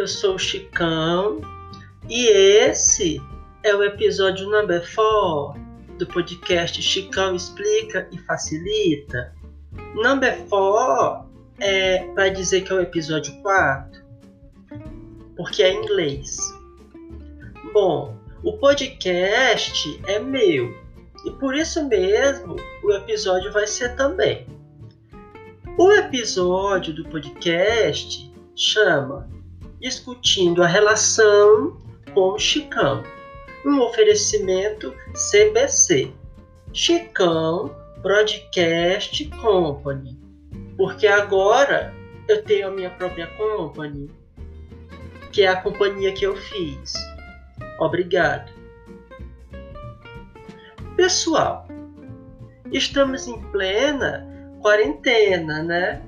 eu sou o Chicão e esse é o episódio number 4 do podcast Chicão Explica e Facilita. Number 4 é para dizer que é o episódio 4, porque é em inglês. Bom, o podcast é meu e por isso mesmo o episódio vai ser também. O episódio do podcast chama Discutindo a Relação com o Chicão, um oferecimento CBC, Chicão Broadcast Company, porque agora eu tenho a minha própria company, que é a companhia que eu fiz. Obrigado. Pessoal, estamos em plena quarentena, né?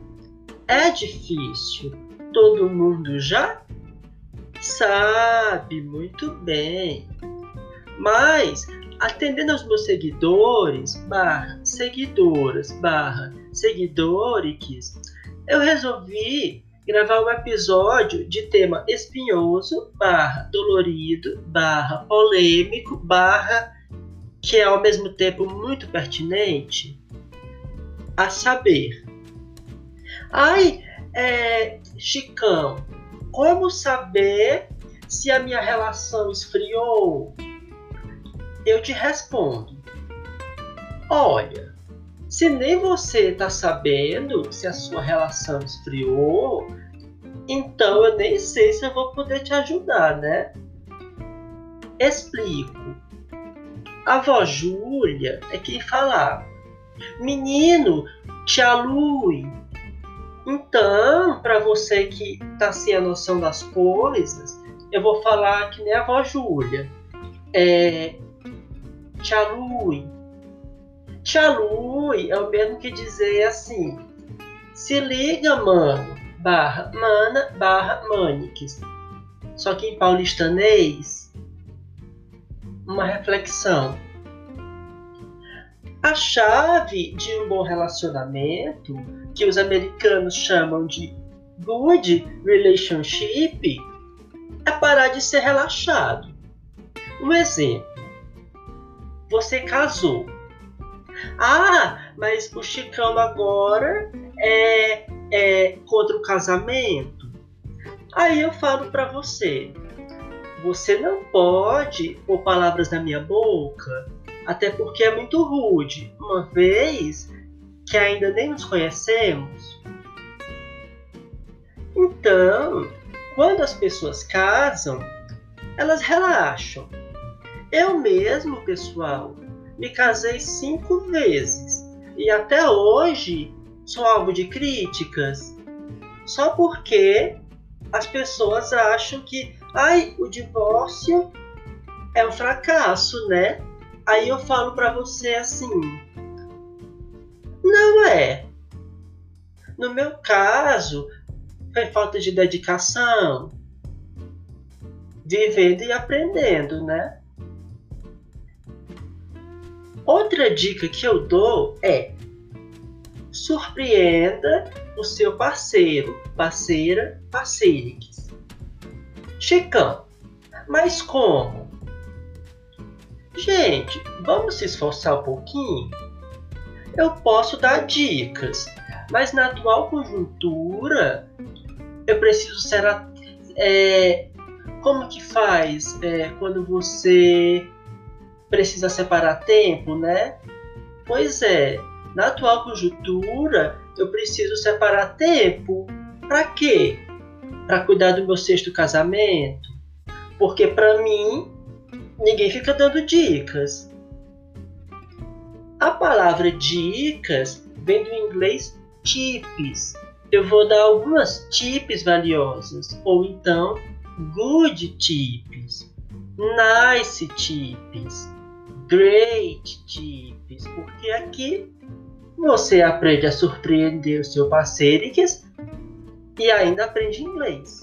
É difícil. Todo mundo já sabe muito bem. Mas, atendendo aos meus seguidores, barra seguidoras, barra seguidores, eu resolvi gravar um episódio de tema espinhoso, barra dolorido, barra polêmico, barra que é ao mesmo tempo muito pertinente a saber. Ai, é, Chicão, como saber se a minha relação esfriou? Eu te respondo. Olha, se nem você está sabendo se a sua relação esfriou, então eu nem sei se eu vou poder te ajudar, né? Explico. A avó Júlia é quem falava: Menino, te alui. Então, para você que tá sem a noção das coisas, eu vou falar que nem a avó Júlia. É, te alui. Te alui é o mesmo que dizer assim: se liga, mano, barra, mana, barra, manix. Só que em paulistanês uma reflexão. A chave de um bom relacionamento, que os americanos chamam de good relationship, é parar de ser relaxado. Um exemplo: você casou. Ah, mas o Chicão agora é, é contra o casamento. Aí eu falo para você: você não pode pôr palavras na minha boca, até porque é muito rude, uma vez que ainda nem nos conhecemos. Então, quando as pessoas casam, elas relaxam. Eu mesmo, pessoal, me casei cinco vezes e até hoje sou alvo de críticas, só porque as pessoas acham que Ai, o divórcio é um fracasso, né? Aí eu falo para você assim: não é. No meu caso, foi falta de dedicação, vivendo e aprendendo, né? Outra dica que eu dou é: surpreenda o seu parceiro, parceira, parceira Chicão, mas como? Gente, vamos se esforçar um pouquinho? Eu posso dar dicas, mas na atual conjuntura eu preciso ser. É, como que faz é, quando você precisa separar tempo, né? Pois é, na atual conjuntura eu preciso separar tempo. Para quê? para cuidar do meu sexto casamento, porque para mim ninguém fica dando dicas. A palavra dicas vem do inglês tips. Eu vou dar algumas tips valiosas, ou então good tips, nice tips, great tips, porque aqui você aprende a surpreender o seu parceiro e ainda aprende inglês,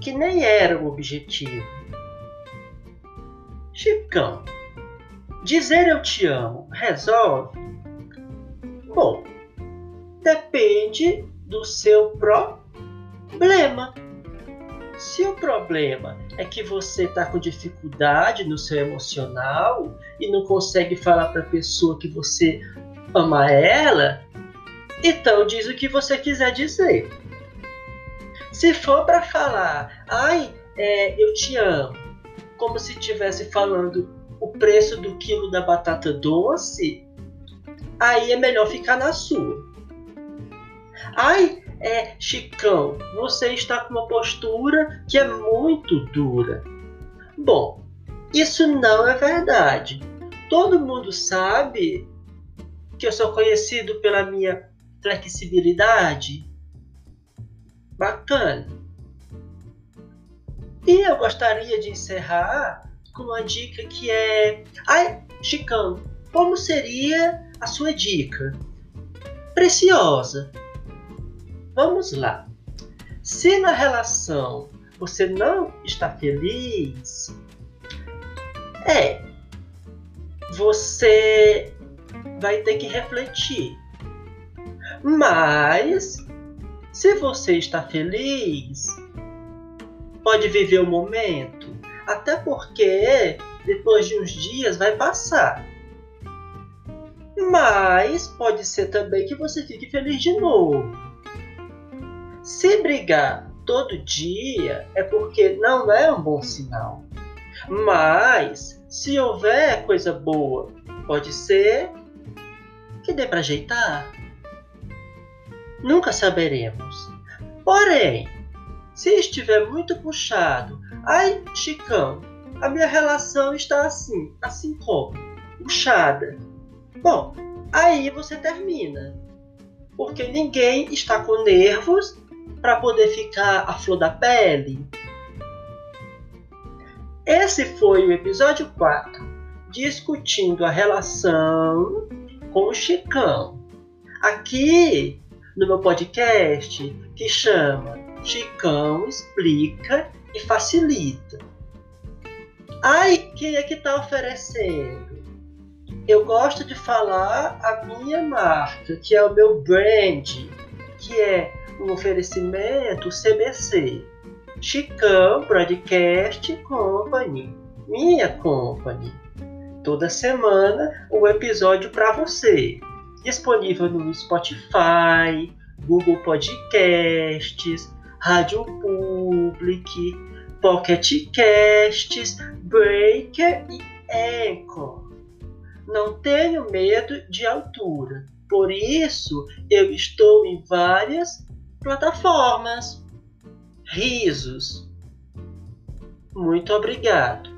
que nem era o objetivo. Chicão, dizer eu te amo resolve? Bom, depende do seu problema. Se o problema é que você está com dificuldade no seu emocional e não consegue falar para a pessoa que você ama ela, então diz o que você quiser dizer. Se for para falar, ai, é, eu te amo, como se estivesse falando o preço do quilo da batata doce, aí é melhor ficar na sua. Ai, é, Chicão, você está com uma postura que é muito dura. Bom, isso não é verdade. Todo mundo sabe que eu sou conhecido pela minha flexibilidade. Bacana. E eu gostaria de encerrar com uma dica que é. Ai, Chicão, como seria a sua dica? Preciosa. Vamos lá. Se na relação você não está feliz, é, você vai ter que refletir. Mas, se você está feliz, pode viver o momento, até porque depois de uns dias vai passar. Mas pode ser também que você fique feliz de novo. Se brigar todo dia é porque não é um bom sinal. Mas se houver coisa boa, pode ser que dê para ajeitar. Nunca saberemos. Porém, se estiver muito puxado, ai, Chicão, a minha relação está assim, assim como, puxada. Bom, aí você termina. Porque ninguém está com nervos para poder ficar a flor da pele. Esse foi o episódio 4, discutindo a relação com o Chicão. Aqui no meu podcast que chama Chicão Explica e Facilita. Ai, quem é que está oferecendo? Eu gosto de falar a minha marca, que é o meu brand, que é um oferecimento CBC, Chicão Broadcast Company, minha company. Toda semana um episódio para você, disponível no Spotify, Google Podcasts, Rádio Public, Pocket Casts, Breaker e Anchor. Não tenho medo de altura, por isso eu estou em várias plataformas. Risos. Muito obrigado.